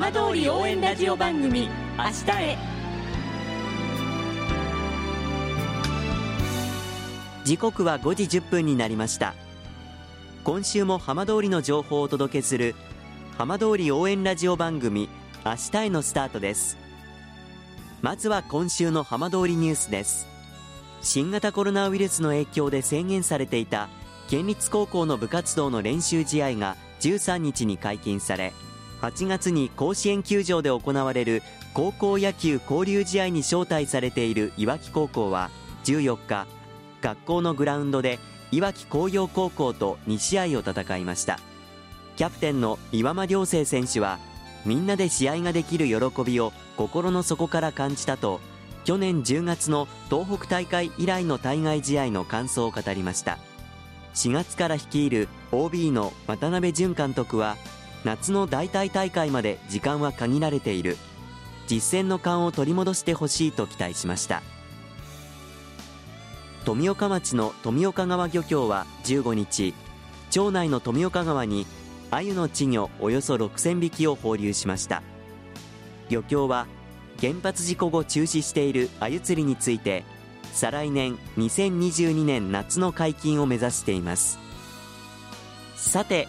浜通り応援ラジオ番組「明日へ」時刻は5時1分になりました。今週も浜通りの情報をお届けする浜通り応援ラジオ番組明日へのスタートです。まずは今週の浜通りニュースです。新型コロナウイルスの影響で制限されていた県立高校の部活動の練習試合が13日に解禁され8月に甲子園球場で行われる高校野球交流試合に招待されているいわき高校は14日学校のグラウンドでいわき工業高校と2試合を戦いました。キャプテンの岩間良生選手はみんなで試合ができる喜びを心の底から感じたと去年10月の東北大会以来の対外試合の感想を語りました。4月から率いる OB の渡辺淳監督は夏の代替大会まで時間は限られている。実戦の勘を取り戻してほしいと期待しました。富岡町の富岡川漁協は15日町内の富岡川に鮎の稚魚およそ6000匹を放流しました。漁協は原発事故後中止している鮎釣りについて再来年2022年夏の解禁を目指しています。さて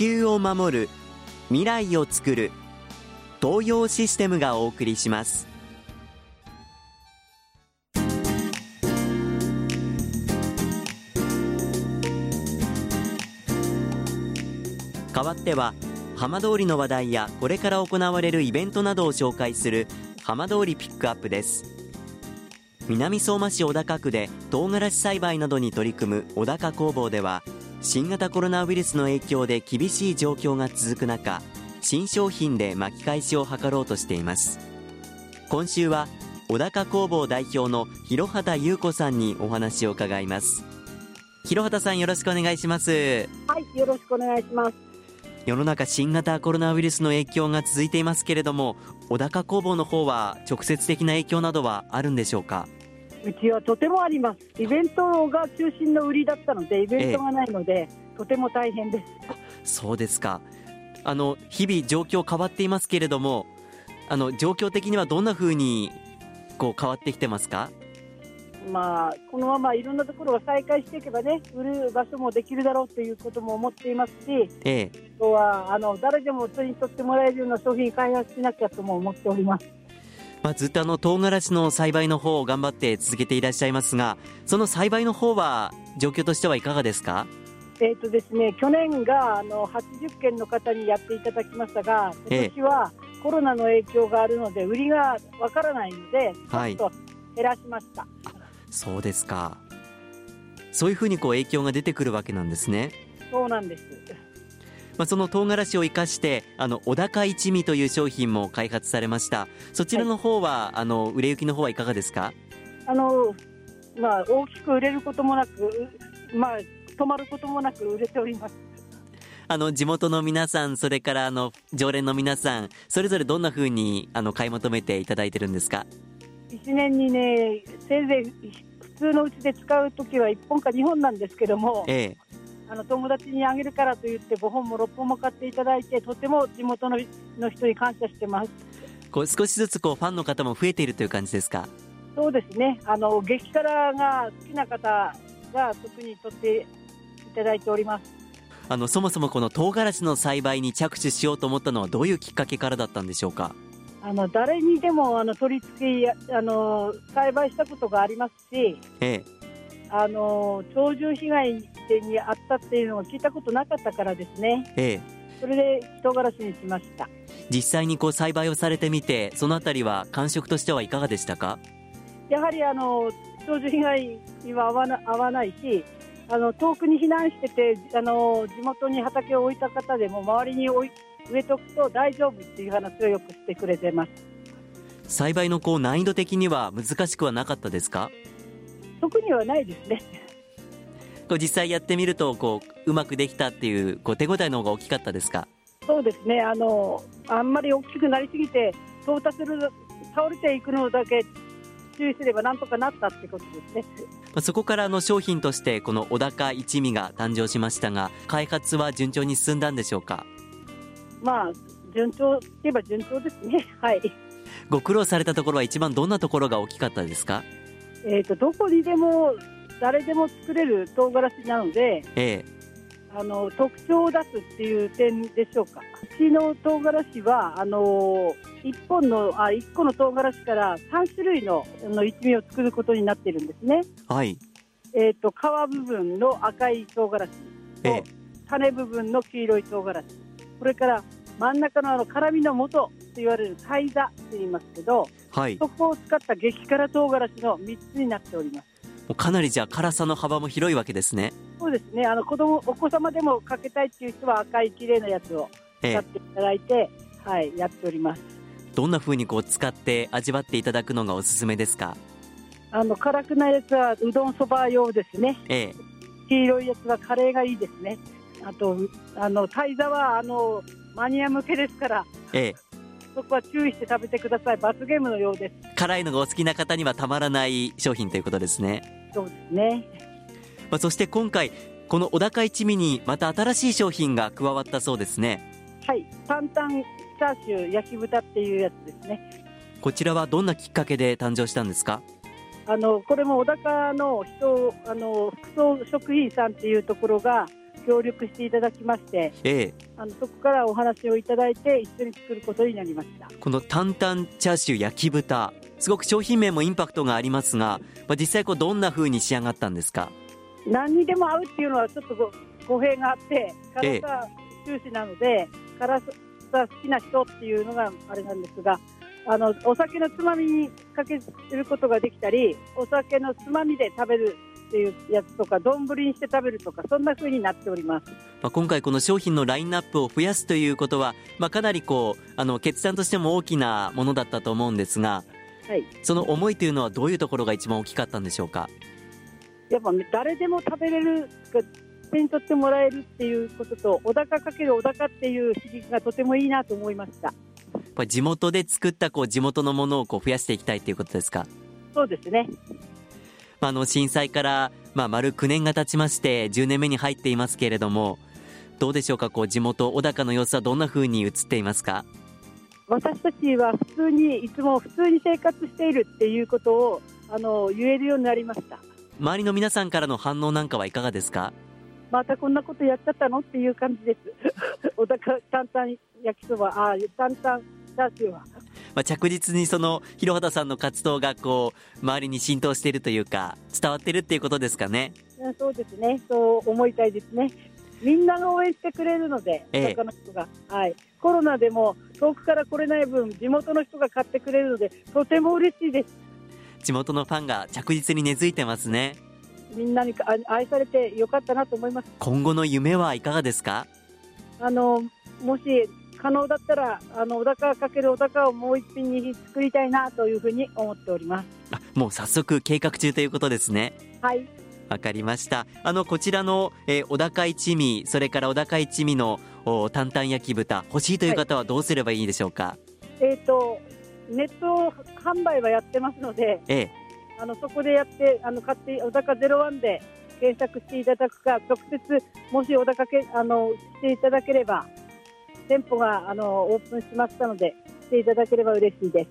球を守る未来をつくる東洋システムがお送りします。代わっては浜通りの話題やこれから行われるイベントなどを紹介する浜通りピックアップです。南相馬市小高区で唐辛子栽培などに取り組む小高工房では新型コロナウイルスの影響で厳しい状況が続く中新商品で巻き返しを図ろうとしています。今週は小高工房代表の広畑優子さんにお話を伺います。広畑さんよろしくお願いします。はいよろしくお願いします。世の中新型コロナウイルスの影響が続いていますけれども小高工房の方は直接的な影響などはあるんでしょうか？うちはとてもあります。イベントが中心の売りだったのでイベントがないので、ええ、とても大変です。そうですか。あの日々状況変わっていますけれどもあの状況的にはどんなふうにこう変わってきてますか？まあ、このままいろんなところが再開していけばね、売る場所もできるだろうということも思っていますし、ええ、あとはあの誰でも手に取ってもらえるような商品開発しなきゃとも思っております。まあ、ずっとあの唐辛子の栽培の方を頑張って続けていらっしゃいますが、その栽培の方は状況としてはいかがですか？えっ、とですね、去年があの80件の方にやっていただきましたが、今年はコロナの影響があるので売りがわからないので、ちょっと減らしました。はいそうですか。そういうふうにこう影響が出てくるわけなんですね。そうなんですまあ、その唐辛子を生かしてあの小高一味という商品も開発されました。そちらの方は、はい、あの売れ行きの方はいかがですか？あの、まあ、大きく売れることもなく、まあ、止まることもなく売れております。あの地元の皆さんそれからあの常連の皆さんそれぞれどんなふうにあの買い求めていただいてるんですか？1年にね、せいぜい普通のうちで使うときは1本か2本なんですけども、ええ、あの友達にあげるからと言って5本も6本も買っていただいて、とても地元のの人に感謝してますこう少しずつこうファンの方も増えているという感じですか？そうですね、あの激辛が好きな方が特に取っていただいております。あのそもそもこの唐辛子の栽培に着手しようと思ったのはどういうきっかけからだったんでしょうか？あの誰にでもあの取り付けあの栽培したことがありますし、ええ、あの鳥獣被害にあったっていうのを聞いたことなかったからですね、ええ、それで唐辛子にしました。実際にこう栽培をされてみてそのあたりは感触としてはいかがでしたか？やはりあの鳥獣被害には合わな合わないしあの遠くに避難しててあの地元に畑を置いた方でも周りに置い植えとくと大丈夫っていう話をよくしてくれてます。栽培のこう難易度的には難しくはなかったですか？特にはないですねこう実際やってみるとこううまくできたっていうこう手応えの方が大きかったですか？そうですね。あのあんまり大きくなりすぎて到達する倒れていくのだけ注意すればなんとかなったってことですね。そこからの商品としてこの小高一味が誕生しましたが開発は順調に進んだんでしょうか？まあ順調といえば順調ですね。はい。ご苦労されたところは一番どんなところが大きかったですか？えっ、とどこにでも誰でも作れる唐辛子なので、ええ、あの特徴を出すっていう点でしょうか。うちの唐辛子はあの1本のあ1個の唐辛子から3種類のの一味を作ることになってるんですね。はい。えっ、と皮部分の赤い唐辛子と、ええ、種部分の黄色い唐辛子、これから真ん中のあの辛みの元と言われるサイザって言いますけど、はい、そこを使った激辛唐辛子の3つになっております。かなりじゃあ辛さの幅も広いわけですね。そうですね。あの子供お子様でもかけたいっていう人は赤い綺麗なやつを使っていただいて、ええ、はいやっております。どんな風にこう使って味わっていただくのがおすすめですか？あの辛くないやつはうどんそば用ですね。ええ、黄色いやつはカレーがいいですね。あとあのイザはあのマニア向けですから、ええ、そこは注意して食べてください罰ゲームのようです辛いのがお好きな方にはたまらない商品ということですねそうですね、まあ、そして今回この小高一味にまた新しい商品が加わったそうですね。はい。担々チャーシュー焼き豚っていうやつですね。こちらはどんなきっかけで誕生したんですか？あのこれも小高の人あの服装食品さんっていうところが協力していただきまして、ええ、あのそこからお話をいただいて一緒に作ることになりました。この担々チャーシュー焼き豚すごく商品名もインパクトがありますが、まあ、実際こうどんな風に仕上がったんですか？何にでも合うっていうのはちょっとご語弊があって辛さ重視なので、ええ、辛さ好きな人っていうのがあれなんですがあのお酒のつまみにかけることができたりお酒のつまみで食べるっていうやつとか丼にして食べるとかそんな風になっております、まあ、今回この商品のラインナップを増やすということは、まあ、かなりこうあの決断としても大きなものだったと思うんですが、はい、その思いというのはどういうところが一番大きかったんでしょうか？やっぱ誰でも食べれる手に取ってもらえるっていうことと小高かける小高っていう響きがとてもいいなと思いました。地元で作ったこう地元のものをこう増やしていきたいということですか？そうですね。まあ、の震災から、まあ、丸9年が経ちまして10年目に入っていますけれどもどうでしょうか？こう地元小高の様子はどんなふうに映っていますか？私たちは普通にいつも普通に生活しているっていうことをあの言えるようになりました。周りの皆さんからの反応なんかはいかがですか？またこんなことやっちゃったの？っていう感じです。小高担々焼きそば。あ担々チャーシューは。まあ、着実にその広畑さんの活動がこう周りに浸透しているというか伝わってるっていうことですかね？そうですね。そう思いたいですね。みんなが応援してくれるので、ええ、他の人が、はい、コロナでも遠くから来れない分地元の人が買ってくれるのでとても嬉しいです。地元のファンが着実に根付いてますね。みんなに愛されてよかったなと思います。今後の夢はいかがですか？あのもし可能だったらあの小高かける小高をもう一品に作りたいなというふうに思っております。あもう早速計画中ということですね。はいわかりました。あのこちらの、えー、小高一味それから小高一味のお担々焼き豚欲しいという方はどうすればいいでしょうか、はい、えっ、ー、とネット販売はやってますので、ええ、あのそこでやってあの買って小高ゼロワンで検索していただくか直接もし小高けあのしていただければ店舗があのオープンしましたので来ていただければ嬉しいです。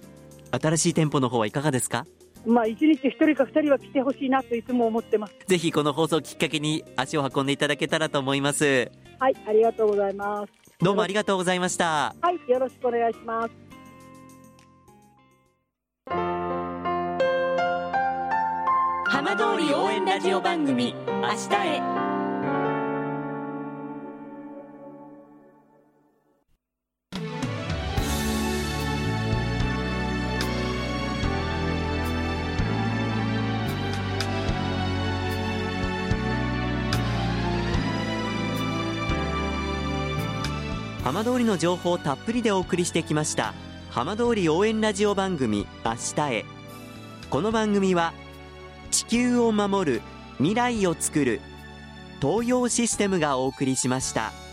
新しい店舗の方はいかがですか？まあ一日一人か二人は来てほしいなといつも思ってます。ぜひこの放送きっかけに足を運んでいただけたらと思います。はいありがとうございます。どうもありがとうございました。はいよろしくお願いします。浜通り応援ラジオ番組明日へ浜通りの情報をたっぷりでお送りしてきました浜通り応援ラジオ番組明日へこの番組は地球を守る未来をつくる東洋システムがお送りしました。